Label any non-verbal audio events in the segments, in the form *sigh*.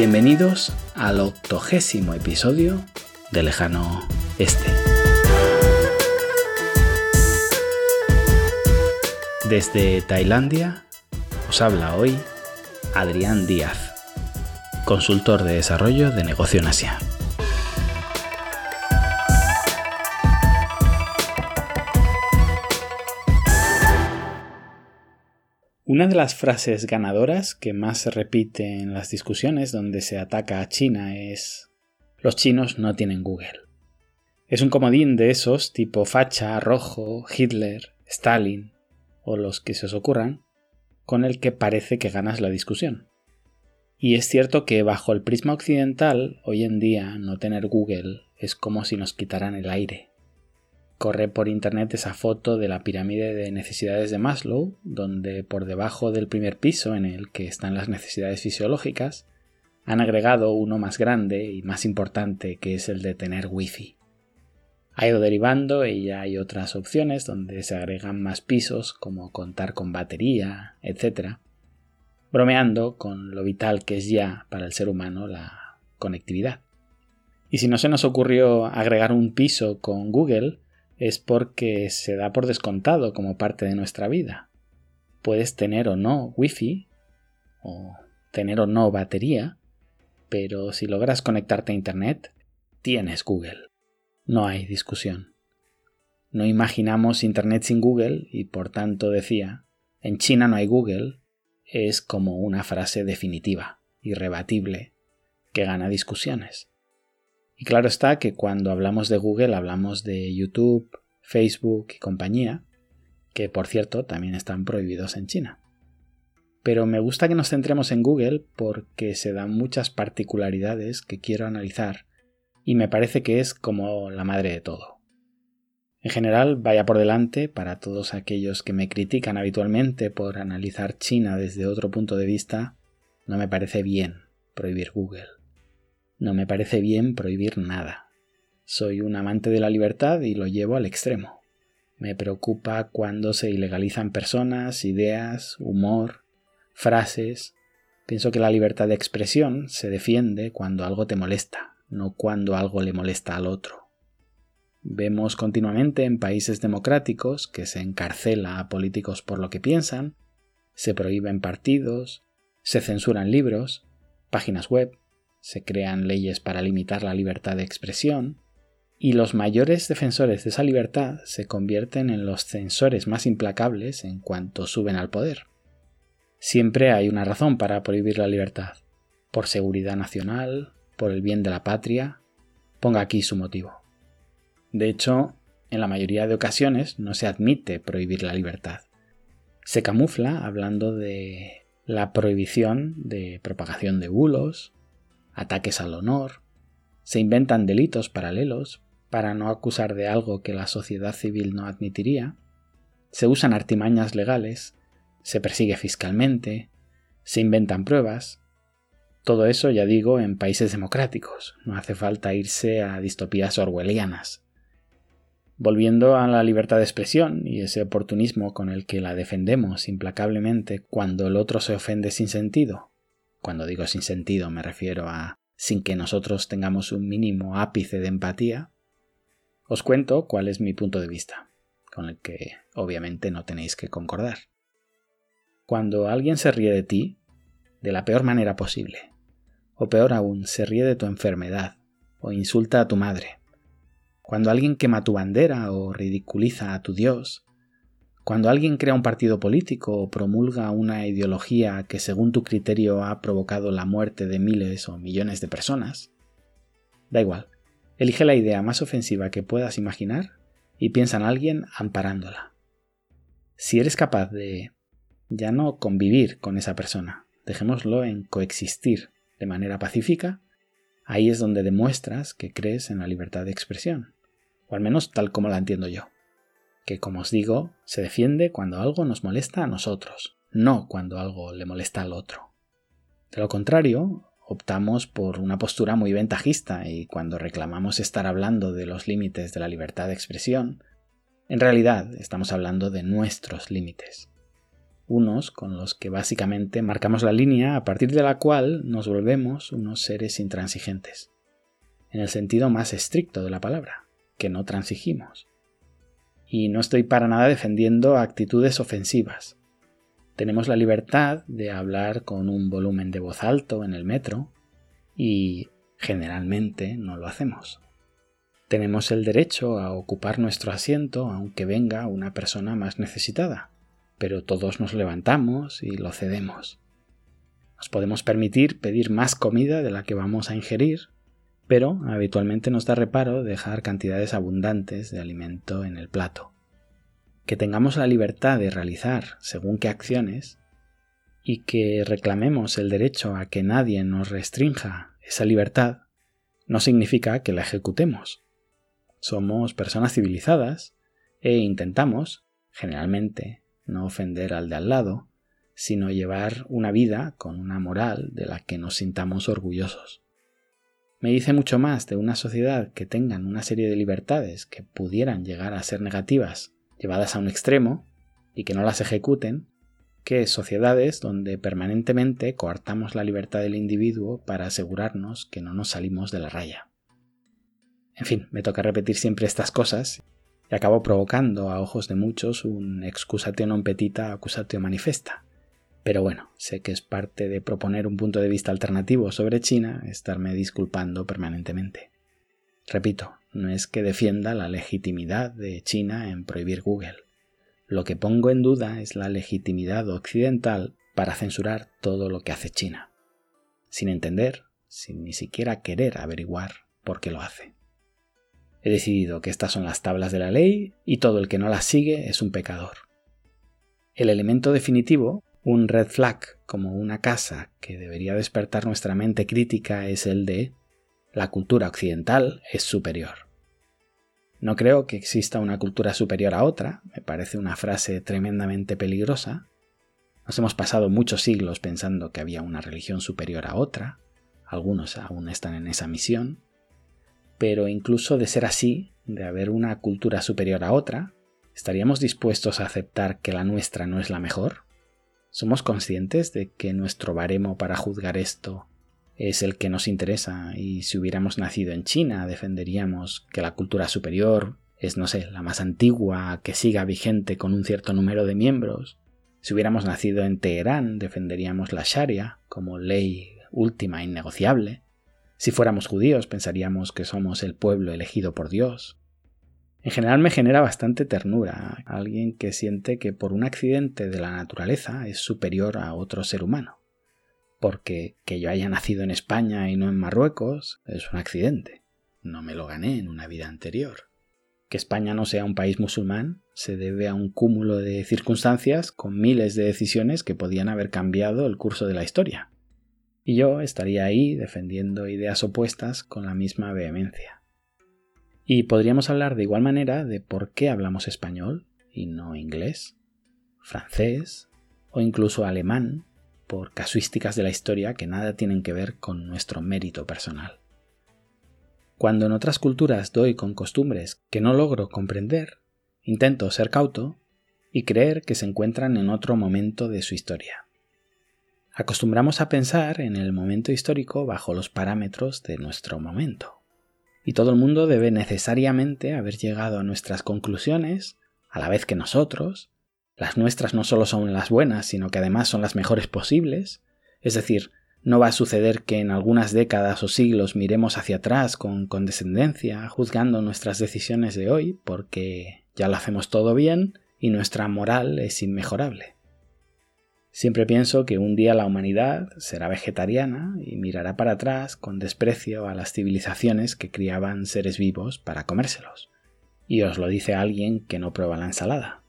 Bienvenidos al octogésimo episodio de Lejano Este. Desde Tailandia os habla hoy Adrián Díaz, consultor de desarrollo de negocio en Asia. Una de las frases ganadoras que más se repite en las discusiones donde se ataca a China es los chinos no tienen Google. Es un comodín de esos tipo Facha, Rojo, Hitler, Stalin o los que se os ocurran, con el que parece que ganas la discusión. Y es cierto que bajo el prisma occidental, hoy en día no tener Google es como si nos quitaran el aire corre por internet esa foto de la pirámide de necesidades de Maslow, donde por debajo del primer piso en el que están las necesidades fisiológicas, han agregado uno más grande y más importante que es el de tener wifi. Ha ido derivando y ya hay otras opciones donde se agregan más pisos como contar con batería, etc. Bromeando con lo vital que es ya para el ser humano la conectividad. Y si no se nos ocurrió agregar un piso con Google, es porque se da por descontado como parte de nuestra vida. Puedes tener o no wifi o tener o no batería, pero si logras conectarte a Internet, tienes Google. No hay discusión. No imaginamos Internet sin Google y por tanto decía, en China no hay Google, es como una frase definitiva, irrebatible, que gana discusiones. Y claro está que cuando hablamos de Google hablamos de YouTube, Facebook y compañía, que por cierto también están prohibidos en China. Pero me gusta que nos centremos en Google porque se dan muchas particularidades que quiero analizar y me parece que es como la madre de todo. En general, vaya por delante para todos aquellos que me critican habitualmente por analizar China desde otro punto de vista, no me parece bien prohibir Google. No me parece bien prohibir nada. Soy un amante de la libertad y lo llevo al extremo. Me preocupa cuando se ilegalizan personas, ideas, humor, frases. Pienso que la libertad de expresión se defiende cuando algo te molesta, no cuando algo le molesta al otro. Vemos continuamente en países democráticos que se encarcela a políticos por lo que piensan, se prohíben partidos, se censuran libros, páginas web, se crean leyes para limitar la libertad de expresión, y los mayores defensores de esa libertad se convierten en los censores más implacables en cuanto suben al poder. Siempre hay una razón para prohibir la libertad, por seguridad nacional, por el bien de la patria, ponga aquí su motivo. De hecho, en la mayoría de ocasiones no se admite prohibir la libertad. Se camufla hablando de la prohibición de propagación de bulos, ataques al honor, se inventan delitos paralelos para no acusar de algo que la sociedad civil no admitiría, se usan artimañas legales, se persigue fiscalmente, se inventan pruebas. Todo eso, ya digo, en países democráticos, no hace falta irse a distopías orwellianas. Volviendo a la libertad de expresión y ese oportunismo con el que la defendemos implacablemente cuando el otro se ofende sin sentido, cuando digo sin sentido me refiero a sin que nosotros tengamos un mínimo ápice de empatía, os cuento cuál es mi punto de vista, con el que obviamente no tenéis que concordar. Cuando alguien se ríe de ti, de la peor manera posible, o peor aún, se ríe de tu enfermedad, o insulta a tu madre, cuando alguien quema tu bandera o ridiculiza a tu Dios, cuando alguien crea un partido político o promulga una ideología que según tu criterio ha provocado la muerte de miles o millones de personas, da igual, elige la idea más ofensiva que puedas imaginar y piensa en alguien amparándola. Si eres capaz de ya no convivir con esa persona, dejémoslo en coexistir de manera pacífica, ahí es donde demuestras que crees en la libertad de expresión, o al menos tal como la entiendo yo que como os digo, se defiende cuando algo nos molesta a nosotros, no cuando algo le molesta al otro. De lo contrario, optamos por una postura muy ventajista y cuando reclamamos estar hablando de los límites de la libertad de expresión, en realidad estamos hablando de nuestros límites. unos con los que básicamente marcamos la línea a partir de la cual nos volvemos unos seres intransigentes, en el sentido más estricto de la palabra, que no transigimos. Y no estoy para nada defendiendo actitudes ofensivas. Tenemos la libertad de hablar con un volumen de voz alto en el metro y generalmente no lo hacemos. Tenemos el derecho a ocupar nuestro asiento aunque venga una persona más necesitada pero todos nos levantamos y lo cedemos. Nos podemos permitir pedir más comida de la que vamos a ingerir, pero habitualmente nos da reparo dejar cantidades abundantes de alimento en el plato. Que tengamos la libertad de realizar según qué acciones y que reclamemos el derecho a que nadie nos restrinja esa libertad no significa que la ejecutemos. Somos personas civilizadas e intentamos, generalmente, no ofender al de al lado, sino llevar una vida con una moral de la que nos sintamos orgullosos. Me dice mucho más de una sociedad que tengan una serie de libertades que pudieran llegar a ser negativas, llevadas a un extremo, y que no las ejecuten, que sociedades donde permanentemente coartamos la libertad del individuo para asegurarnos que no nos salimos de la raya. En fin, me toca repetir siempre estas cosas y acabó provocando a ojos de muchos un excusatio non petita accusatio manifesta. Pero bueno, sé que es parte de proponer un punto de vista alternativo sobre China estarme disculpando permanentemente. Repito, no es que defienda la legitimidad de China en prohibir Google. Lo que pongo en duda es la legitimidad occidental para censurar todo lo que hace China, sin entender, sin ni siquiera querer averiguar por qué lo hace. He decidido que estas son las tablas de la ley y todo el que no las sigue es un pecador. El elemento definitivo, un red flag como una casa que debería despertar nuestra mente crítica es el de la cultura occidental es superior. No creo que exista una cultura superior a otra, me parece una frase tremendamente peligrosa. Nos hemos pasado muchos siglos pensando que había una religión superior a otra, algunos aún están en esa misión, pero incluso de ser así, de haber una cultura superior a otra, ¿estaríamos dispuestos a aceptar que la nuestra no es la mejor? ¿Somos conscientes de que nuestro baremo para juzgar esto es el que nos interesa y si hubiéramos nacido en China defenderíamos que la cultura superior es, no sé, la más antigua, que siga vigente con un cierto número de miembros? Si hubiéramos nacido en Teherán defenderíamos la Sharia como ley última e innegociable. Si fuéramos judíos pensaríamos que somos el pueblo elegido por Dios. En general me genera bastante ternura alguien que siente que por un accidente de la naturaleza es superior a otro ser humano. Porque que yo haya nacido en España y no en Marruecos es un accidente. No me lo gané en una vida anterior. Que España no sea un país musulmán se debe a un cúmulo de circunstancias con miles de decisiones que podían haber cambiado el curso de la historia y yo estaría ahí defendiendo ideas opuestas con la misma vehemencia. Y podríamos hablar de igual manera de por qué hablamos español y no inglés, francés o incluso alemán por casuísticas de la historia que nada tienen que ver con nuestro mérito personal. Cuando en otras culturas doy con costumbres que no logro comprender, intento ser cauto y creer que se encuentran en otro momento de su historia. Acostumbramos a pensar en el momento histórico bajo los parámetros de nuestro momento. Y todo el mundo debe necesariamente haber llegado a nuestras conclusiones a la vez que nosotros. Las nuestras no solo son las buenas, sino que además son las mejores posibles. Es decir, no va a suceder que en algunas décadas o siglos miremos hacia atrás con condescendencia, juzgando nuestras decisiones de hoy, porque ya lo hacemos todo bien y nuestra moral es inmejorable. Siempre pienso que un día la humanidad será vegetariana y mirará para atrás con desprecio a las civilizaciones que criaban seres vivos para comérselos. Y os lo dice alguien que no prueba la ensalada.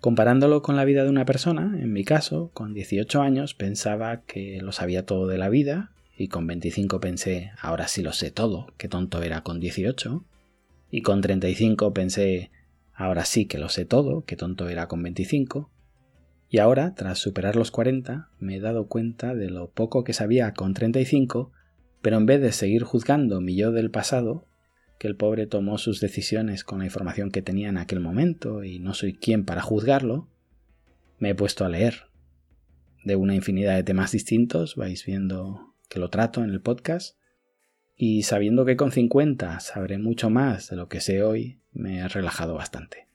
Comparándolo con la vida de una persona, en mi caso, con 18 años pensaba que lo sabía todo de la vida y con 25 pensé, ahora sí lo sé todo, qué tonto era con 18. Y con 35 pensé, ahora sí que lo sé todo, qué tonto era con 25. Y ahora, tras superar los 40, me he dado cuenta de lo poco que sabía con 35, pero en vez de seguir juzgando mi yo del pasado, que el pobre tomó sus decisiones con la información que tenía en aquel momento y no soy quien para juzgarlo, me he puesto a leer de una infinidad de temas distintos, vais viendo que lo trato en el podcast, y sabiendo que con 50 sabré mucho más de lo que sé hoy, me he relajado bastante.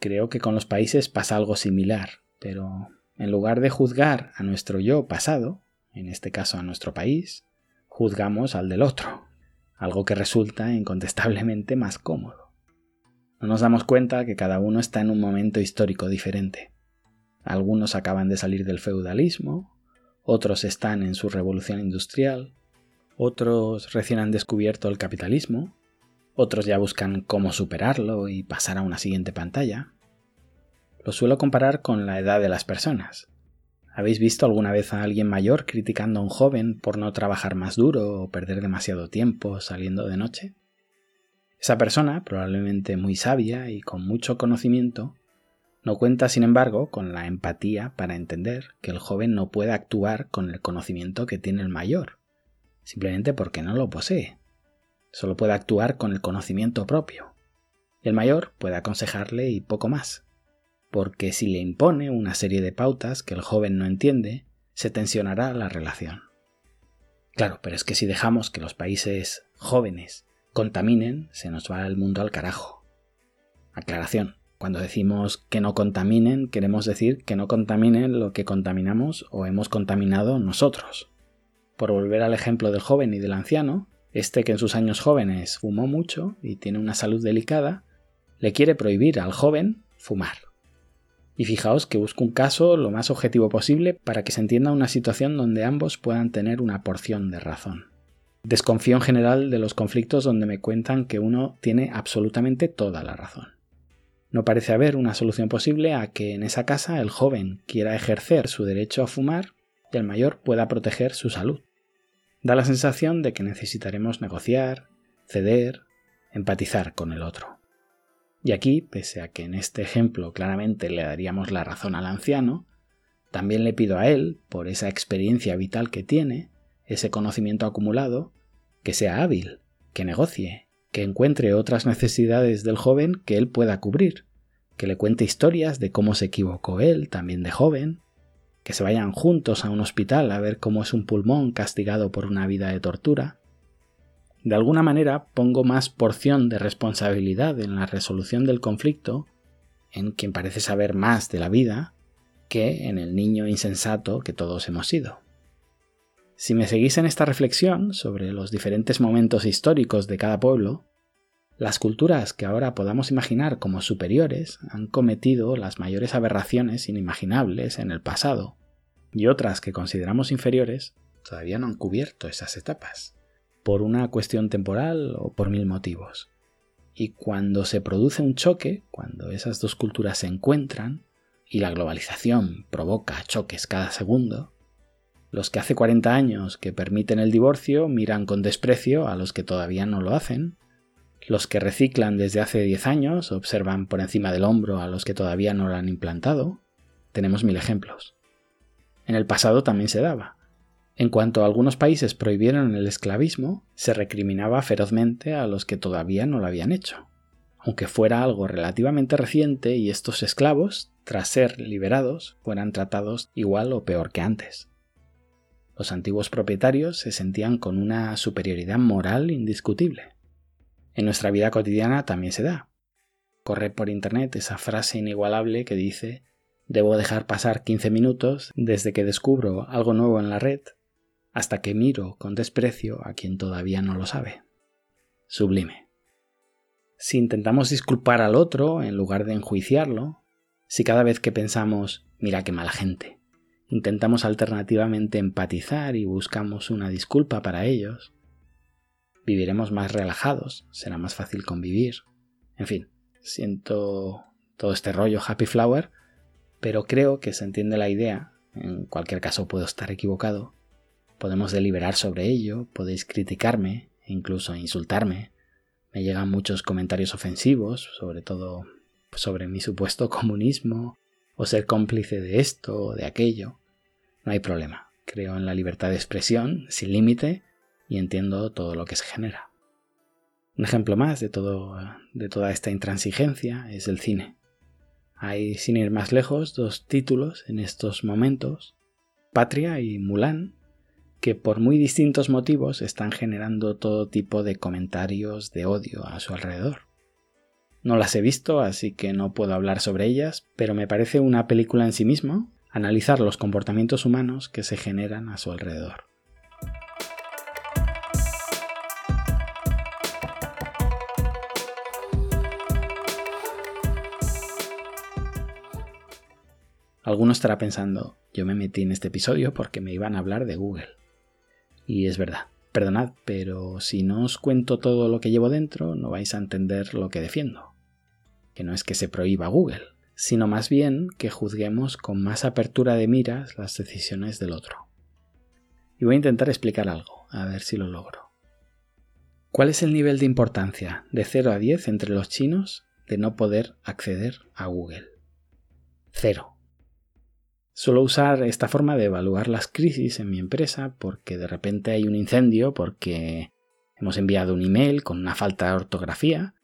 Creo que con los países pasa algo similar, pero en lugar de juzgar a nuestro yo pasado, en este caso a nuestro país, juzgamos al del otro, algo que resulta incontestablemente más cómodo. No nos damos cuenta que cada uno está en un momento histórico diferente. Algunos acaban de salir del feudalismo, otros están en su revolución industrial, otros recién han descubierto el capitalismo, otros ya buscan cómo superarlo y pasar a una siguiente pantalla. Lo suelo comparar con la edad de las personas. ¿Habéis visto alguna vez a alguien mayor criticando a un joven por no trabajar más duro o perder demasiado tiempo saliendo de noche? Esa persona, probablemente muy sabia y con mucho conocimiento, no cuenta, sin embargo, con la empatía para entender que el joven no puede actuar con el conocimiento que tiene el mayor, simplemente porque no lo posee. Solo puede actuar con el conocimiento propio. El mayor puede aconsejarle y poco más, porque si le impone una serie de pautas que el joven no entiende, se tensionará la relación. Claro, pero es que si dejamos que los países jóvenes contaminen, se nos va el mundo al carajo. Aclaración. Cuando decimos que no contaminen, queremos decir que no contaminen lo que contaminamos o hemos contaminado nosotros. Por volver al ejemplo del joven y del anciano, este que en sus años jóvenes fumó mucho y tiene una salud delicada, le quiere prohibir al joven fumar. Y fijaos que busco un caso lo más objetivo posible para que se entienda una situación donde ambos puedan tener una porción de razón. Desconfío en general de los conflictos donde me cuentan que uno tiene absolutamente toda la razón. No parece haber una solución posible a que en esa casa el joven quiera ejercer su derecho a fumar y el mayor pueda proteger su salud. Da la sensación de que necesitaremos negociar, ceder, empatizar con el otro. Y aquí, pese a que en este ejemplo claramente le daríamos la razón al anciano, también le pido a él, por esa experiencia vital que tiene, ese conocimiento acumulado, que sea hábil, que negocie, que encuentre otras necesidades del joven que él pueda cubrir, que le cuente historias de cómo se equivocó él, también de joven, que se vayan juntos a un hospital a ver cómo es un pulmón castigado por una vida de tortura. De alguna manera pongo más porción de responsabilidad en la resolución del conflicto en quien parece saber más de la vida que en el niño insensato que todos hemos sido. Si me seguís en esta reflexión sobre los diferentes momentos históricos de cada pueblo, las culturas que ahora podamos imaginar como superiores han cometido las mayores aberraciones inimaginables en el pasado, y otras que consideramos inferiores todavía no han cubierto esas etapas, por una cuestión temporal o por mil motivos. Y cuando se produce un choque, cuando esas dos culturas se encuentran, y la globalización provoca choques cada segundo, los que hace 40 años que permiten el divorcio miran con desprecio a los que todavía no lo hacen. Los que reciclan desde hace 10 años observan por encima del hombro a los que todavía no lo han implantado. Tenemos mil ejemplos. En el pasado también se daba. En cuanto algunos países prohibieron el esclavismo, se recriminaba ferozmente a los que todavía no lo habían hecho. Aunque fuera algo relativamente reciente y estos esclavos, tras ser liberados, fueran tratados igual o peor que antes. Los antiguos propietarios se sentían con una superioridad moral indiscutible. En nuestra vida cotidiana también se da. Corre por internet esa frase inigualable que dice Debo dejar pasar 15 minutos desde que descubro algo nuevo en la red hasta que miro con desprecio a quien todavía no lo sabe. Sublime. Si intentamos disculpar al otro en lugar de enjuiciarlo, si cada vez que pensamos, mira qué mala gente, intentamos alternativamente empatizar y buscamos una disculpa para ellos, viviremos más relajados, será más fácil convivir. En fin, siento todo este rollo happy flower, pero creo que se entiende la idea, en cualquier caso puedo estar equivocado, podemos deliberar sobre ello, podéis criticarme, incluso insultarme, me llegan muchos comentarios ofensivos, sobre todo sobre mi supuesto *laughs* comunismo, o ser cómplice de esto o de aquello. No hay problema. Creo en la libertad de expresión, sin límite, y entiendo todo lo que se genera. Un ejemplo más de, todo, de toda esta intransigencia es el cine. Hay, sin ir más lejos, dos títulos en estos momentos, Patria y Mulan, que por muy distintos motivos están generando todo tipo de comentarios de odio a su alrededor. No las he visto, así que no puedo hablar sobre ellas, pero me parece una película en sí misma analizar los comportamientos humanos que se generan a su alrededor. Alguno estará pensando, yo me metí en este episodio porque me iban a hablar de Google. Y es verdad, perdonad, pero si no os cuento todo lo que llevo dentro, no vais a entender lo que defiendo. Que no es que se prohíba Google, sino más bien que juzguemos con más apertura de miras las decisiones del otro. Y voy a intentar explicar algo, a ver si lo logro. ¿Cuál es el nivel de importancia de 0 a 10 entre los chinos de no poder acceder a Google? Cero. Suelo usar esta forma de evaluar las crisis en mi empresa porque de repente hay un incendio porque hemos enviado un email con una falta de ortografía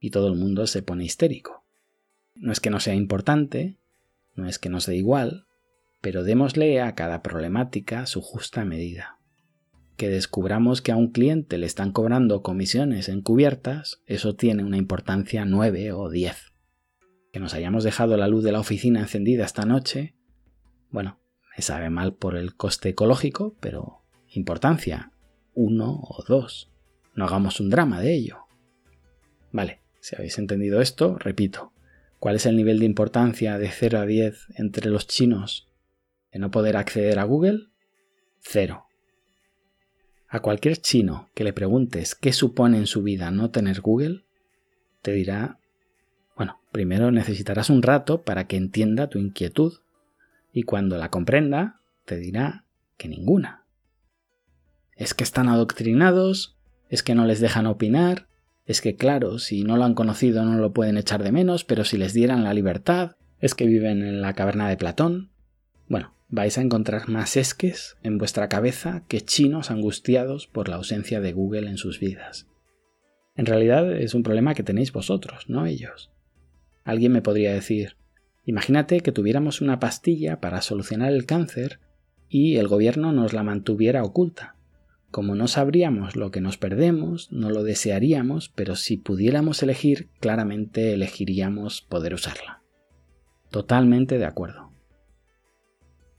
y todo el mundo se pone histérico. No es que no sea importante, no es que nos dé igual, pero démosle a cada problemática su justa medida. Que descubramos que a un cliente le están cobrando comisiones encubiertas, eso tiene una importancia 9 o 10. Que nos hayamos dejado la luz de la oficina encendida esta noche, bueno, me sabe mal por el coste ecológico, pero importancia, uno o dos. No hagamos un drama de ello. Vale, si habéis entendido esto, repito, ¿cuál es el nivel de importancia de 0 a 10 entre los chinos de no poder acceder a Google? Cero. A cualquier chino que le preguntes qué supone en su vida no tener Google, te dirá, bueno, primero necesitarás un rato para que entienda tu inquietud y cuando la comprenda te dirá que ninguna. Es que están adoctrinados, es que no les dejan opinar, es que claro, si no lo han conocido no lo pueden echar de menos, pero si les dieran la libertad, es que viven en la caverna de Platón. Bueno, vais a encontrar más esques en vuestra cabeza que chinos angustiados por la ausencia de Google en sus vidas. En realidad es un problema que tenéis vosotros, no ellos. Alguien me podría decir, Imagínate que tuviéramos una pastilla para solucionar el cáncer y el gobierno nos la mantuviera oculta. Como no sabríamos lo que nos perdemos, no lo desearíamos, pero si pudiéramos elegir, claramente elegiríamos poder usarla. Totalmente de acuerdo.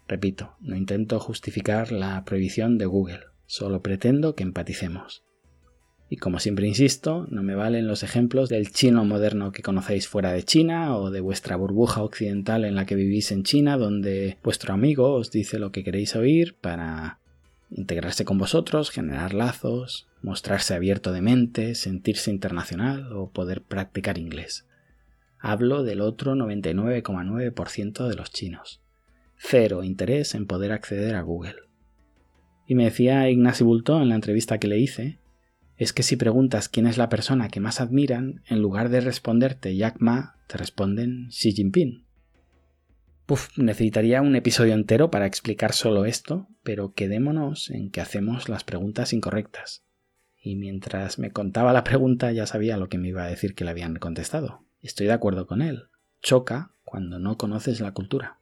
Repito, no intento justificar la prohibición de Google, solo pretendo que empaticemos. Y como siempre insisto, no me valen los ejemplos del chino moderno que conocéis fuera de China o de vuestra burbuja occidental en la que vivís en China, donde vuestro amigo os dice lo que queréis oír para integrarse con vosotros, generar lazos, mostrarse abierto de mente, sentirse internacional o poder practicar inglés. Hablo del otro 99,9% de los chinos. Cero interés en poder acceder a Google. Y me decía Ignacio Bulto en la entrevista que le hice es que si preguntas quién es la persona que más admiran, en lugar de responderte Jack Ma, te responden Xi Jinping. Puf, necesitaría un episodio entero para explicar solo esto, pero quedémonos en que hacemos las preguntas incorrectas. Y mientras me contaba la pregunta ya sabía lo que me iba a decir que le habían contestado. Estoy de acuerdo con él. Choca cuando no conoces la cultura.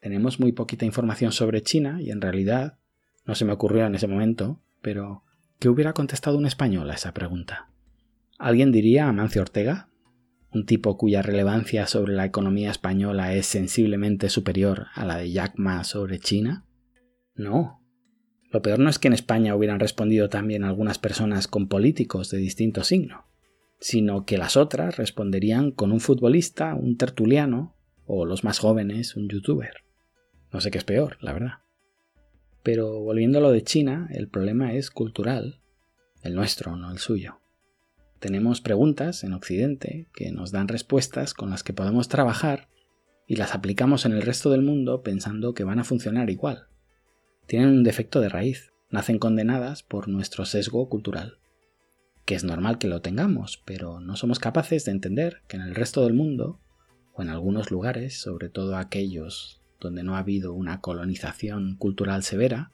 Tenemos muy poquita información sobre China y en realidad no se me ocurrió en ese momento, pero ¿Qué hubiera contestado un español a esa pregunta? ¿Alguien diría Amancio Ortega? ¿Un tipo cuya relevancia sobre la economía española es sensiblemente superior a la de Jack Ma sobre China? No. Lo peor no es que en España hubieran respondido también algunas personas con políticos de distinto signo, sino que las otras responderían con un futbolista, un tertuliano, o los más jóvenes, un youtuber. No sé qué es peor, la verdad. Pero volviendo a lo de China, el problema es cultural, el nuestro, no el suyo. Tenemos preguntas en Occidente que nos dan respuestas con las que podemos trabajar y las aplicamos en el resto del mundo pensando que van a funcionar igual. Tienen un defecto de raíz, nacen condenadas por nuestro sesgo cultural. Que es normal que lo tengamos, pero no somos capaces de entender que en el resto del mundo, o en algunos lugares, sobre todo aquellos donde no ha habido una colonización cultural severa,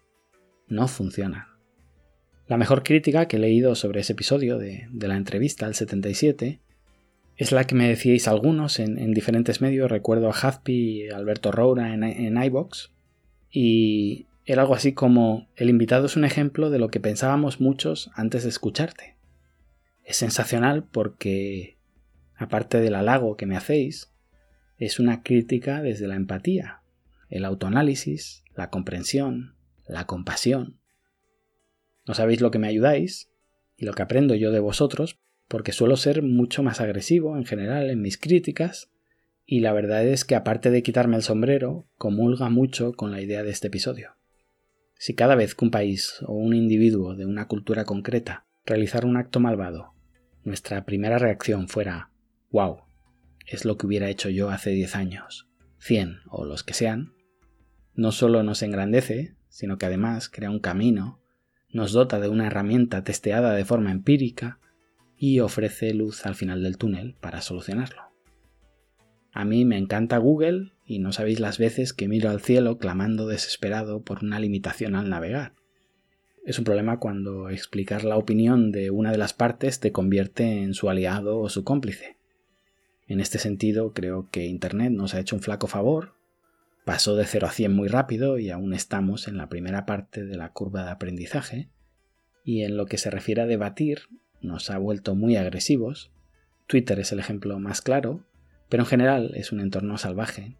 no funciona. La mejor crítica que he leído sobre ese episodio de, la entrevista al 77 Es la que me decíais algunos en, diferentes medios. Recuerdo a Hazpi y Alberto Roura en, en iBox. Y era algo así como: el invitado es un ejemplo de lo que pensábamos muchos antes de escucharte. Es sensacional porque, aparte del halago que me hacéis, es una crítica desde la empatía, el autoanálisis, la comprensión, la compasión. No sabéis lo que me ayudáis y lo que aprendo yo de vosotros porque suelo ser mucho más agresivo en general en mis críticas y la verdad es que aparte de quitarme el sombrero, comulga mucho con la idea de este episodio. Si cada vez que un país o un individuo de una cultura concreta realizara un acto malvado, nuestra primera reacción fuera wow, es lo que hubiera hecho yo hace 10 años, 100 o los que sean, no solo nos engrandece, sino que además crea un camino, nos dota de una herramienta testeada de forma empírica y ofrece luz al final del túnel para solucionarlo. A mí me encanta Google y no sabéis las veces que miro al cielo clamando desesperado por una limitación al navegar. Es un problema cuando explicar la opinión de una de las partes te convierte en su aliado o su cómplice. En este sentido, creo que Internet nos ha hecho un flaco favor, pasó de 0 a 100 muy rápido y aún estamos en la primera parte de la curva de aprendizaje, y en lo que se refiere a debatir, nos ha vuelto muy agresivos. Twitter es el ejemplo más claro, pero en general es un entorno salvaje.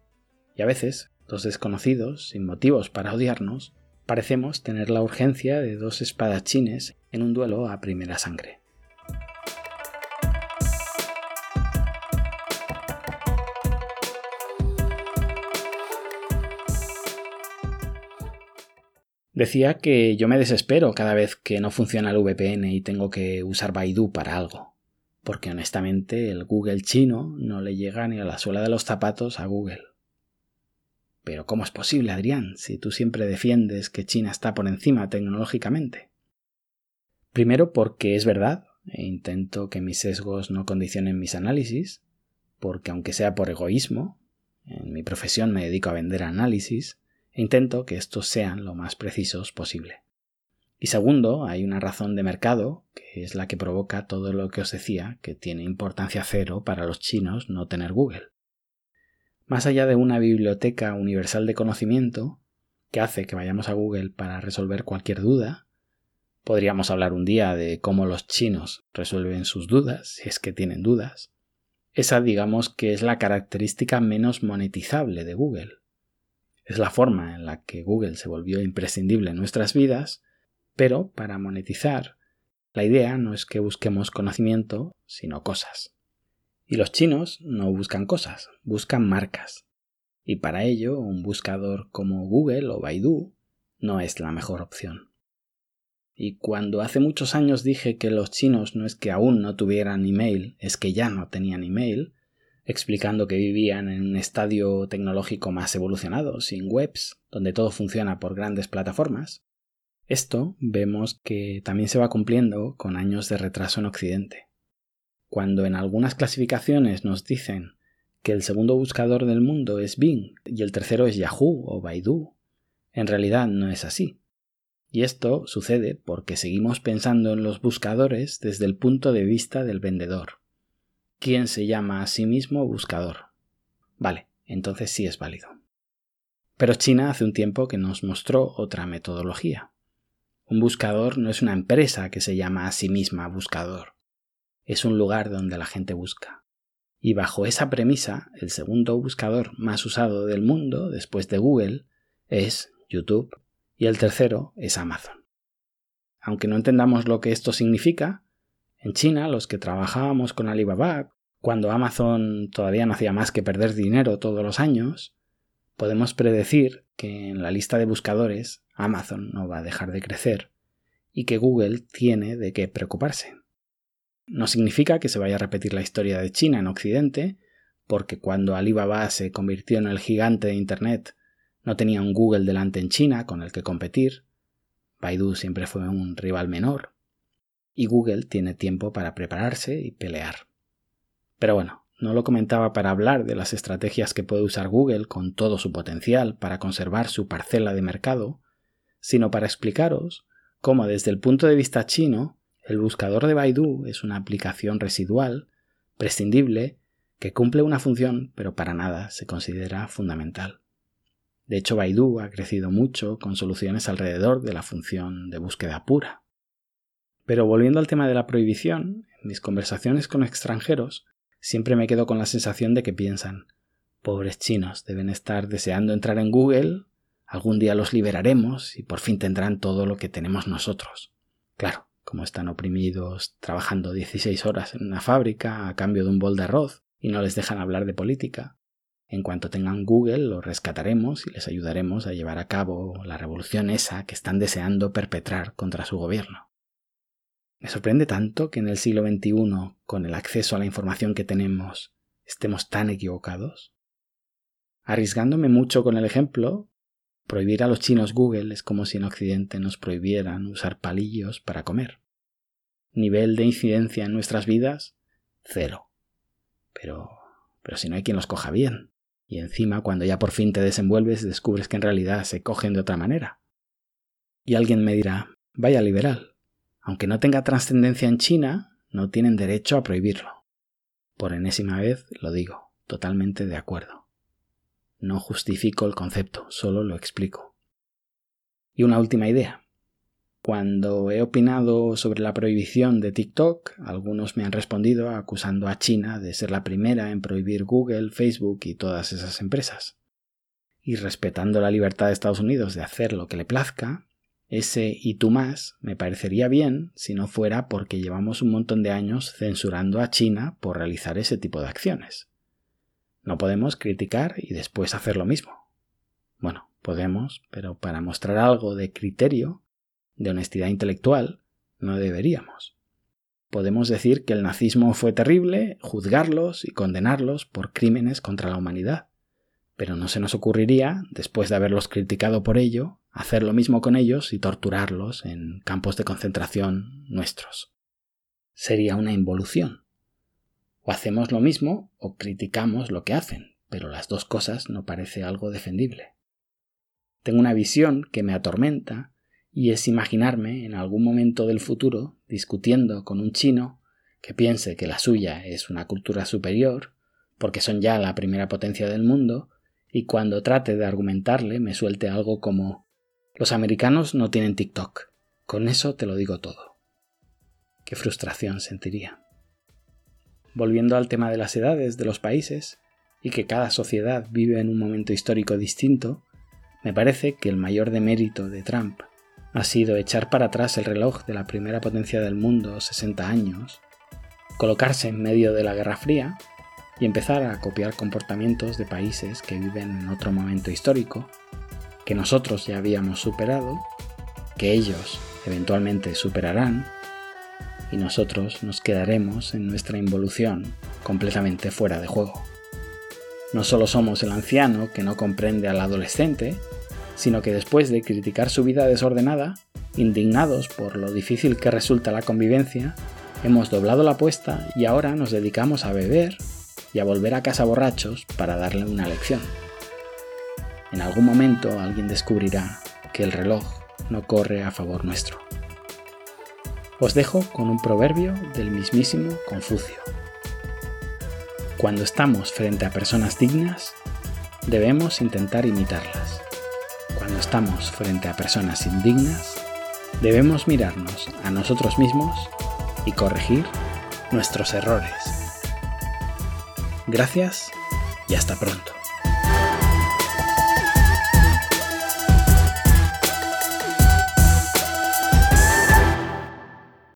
Y a veces, dos desconocidos, sin motivos para odiarnos, parecemos tener la urgencia de dos espadachines en un duelo a primera sangre. Decía que yo me desespero cada vez que no funciona el VPN y tengo que usar Baidu para algo, porque honestamente el Google chino no le llega ni a la suela de los zapatos a Google. Pero ¿cómo es posible, Adrián, si tú siempre defiendes que China está por encima tecnológicamente? Primero porque es verdad, e intento que mis sesgos no condicionen mis análisis, porque aunque sea por egoísmo, en mi profesión me dedico a vender análisis, intento que estos sean lo más precisos posible. Y segundo, hay una razón de mercado, que es la que provoca todo lo que os decía, que tiene importancia cero para los chinos no tener Google. Más allá de una biblioteca universal de conocimiento, que hace que vayamos a Google para resolver cualquier duda, podríamos hablar un día de cómo los chinos resuelven sus dudas, si es que tienen dudas. Esa digamos que es la característica menos monetizable de Google es la forma en la que Google se volvió imprescindible en nuestras vidas, pero para monetizar, la idea no es que busquemos conocimiento, sino cosas. Y los chinos no buscan cosas, buscan marcas. Y para ello un buscador como Google o Baidu no es la mejor opción. Y cuando hace muchos años dije que los chinos no es que aún no tuvieran email, es que ya no tenían email, explicando que vivían en un estadio tecnológico más evolucionado, sin webs, donde todo funciona por grandes plataformas. Esto vemos que también se va cumpliendo con años de retraso en Occidente. Cuando en algunas clasificaciones nos dicen que el segundo buscador del mundo es Bing y el tercero es Yahoo o Baidu, en realidad no es así. Y esto sucede porque seguimos pensando en los buscadores desde el punto de vista del vendedor ¿Quién se llama a sí mismo buscador. Vale, entonces sí es válido. Pero China hace un tiempo que nos mostró otra metodología. Un buscador no es una empresa que se llama a sí misma buscador. Es un lugar donde la gente busca. Y bajo esa premisa, el segundo buscador más usado del mundo, después de Google, es YouTube y el tercero es Amazon. Aunque no entendamos lo que esto significa, en China, los que trabajábamos con Alibaba, cuando Amazon todavía no hacía más que perder dinero todos los años, podemos predecir que en la lista de buscadores Amazon no va a dejar de crecer y que Google tiene de qué preocuparse. No significa que se vaya a repetir la historia de China en Occidente, porque cuando Alibaba se convirtió en el gigante de Internet no tenía un Google delante en China con el que competir, Baidu siempre fue un rival menor, y Google tiene tiempo para prepararse y pelear. Pero bueno, no lo comentaba para hablar de las estrategias que puede usar Google con todo su potencial para conservar su parcela de mercado, sino para explicaros cómo desde el punto de vista chino el buscador de Baidu es una aplicación residual prescindible, que cumple una función pero para nada se considera fundamental. De hecho, Baidu ha crecido mucho con soluciones alrededor de la función de búsqueda pura. Pero volviendo al tema de la prohibición, en mis conversaciones con extranjeros siempre me quedo con la sensación de que piensan, pobres chinos, deben estar deseando entrar en Google, algún día los liberaremos y por fin tendrán todo lo que tenemos nosotros. Claro, como están oprimidos trabajando 16 horas en una fábrica a cambio de un bol de arroz y no les dejan hablar de política. En cuanto tengan Google, los rescataremos y les ayudaremos a llevar a cabo la revolución esa que están deseando perpetrar contra su gobierno. Me sorprende tanto que en el siglo XXI, con el acceso a la información que tenemos, estemos tan equivocados. Arriesgándome mucho con el ejemplo, Prohibir a los chinos Google es como si en Occidente nos prohibieran usar palillos para comer. Nivel de incidencia en nuestras vidas, cero. Pero, pero si no hay quien los coja bien. Y encima, cuando ya por fin te desenvuelves, descubres que en realidad se cogen de otra manera. Y alguien me dirá, vaya liberal. Aunque no tenga trascendencia en China, no tienen derecho a prohibirlo. Por enésima vez lo digo, totalmente de acuerdo. No justifico el concepto, solo lo explico. Y una última idea. Cuando he opinado sobre la prohibición de TikTok, algunos me han respondido acusando a China de ser la primera en prohibir Google, Facebook y todas esas empresas. Y respetando la libertad de Estados Unidos de hacer lo que le plazca, ese y tú más me parecería bien si no fuera porque llevamos un montón de años censurando a China por realizar ese tipo de acciones. No podemos criticar y después hacer lo mismo. Bueno, podemos, pero para mostrar algo de criterio, de honestidad intelectual, no deberíamos. Podemos decir que el nazismo fue terrible, juzgarlos y condenarlos por crímenes contra la humanidad, pero no se nos ocurriría, después de haberlos criticado por ello, hacer lo mismo con ellos y torturarlos en campos de concentración nuestros. Sería una involución. O hacemos lo mismo o criticamos lo que hacen, pero las dos cosas no parece algo defendible. Tengo una visión que me atormenta y es imaginarme en algún momento del futuro discutiendo con un chino que piense que la suya es una cultura superior, porque son ya la primera potencia del mundo, y cuando trate de argumentarle me suelte algo como los americanos no tienen TikTok. Con eso te lo digo todo. Qué frustración sentiría volviendo al tema de las edades de los países, y que cada sociedad vive en un momento histórico distinto, me parece que el mayor demérito de Trump ha sido echar para atrás el reloj de la primera potencia del mundo 60 años, colocarse en medio de la Guerra Fría y empezar a copiar comportamientos de países que viven en otro momento histórico, que nosotros ya habíamos superado, que ellos eventualmente superarán y nosotros nos quedaremos en nuestra involución completamente fuera de juego. No solo somos el anciano que no comprende al adolescente, sino que después de criticar su vida desordenada, indignados por lo difícil que resulta la convivencia, hemos doblado la apuesta y ahora nos dedicamos a beber y a volver a casa borrachos para darle una lección. En algún momento alguien descubrirá que el reloj no corre a favor nuestro. Os dejo con un proverbio del mismísimo Confucio. Cuando estamos frente a personas dignas, debemos intentar imitarlas. Cuando estamos frente a personas indignas, debemos mirarnos a nosotros mismos y corregir nuestros errores. Gracias y hasta pronto.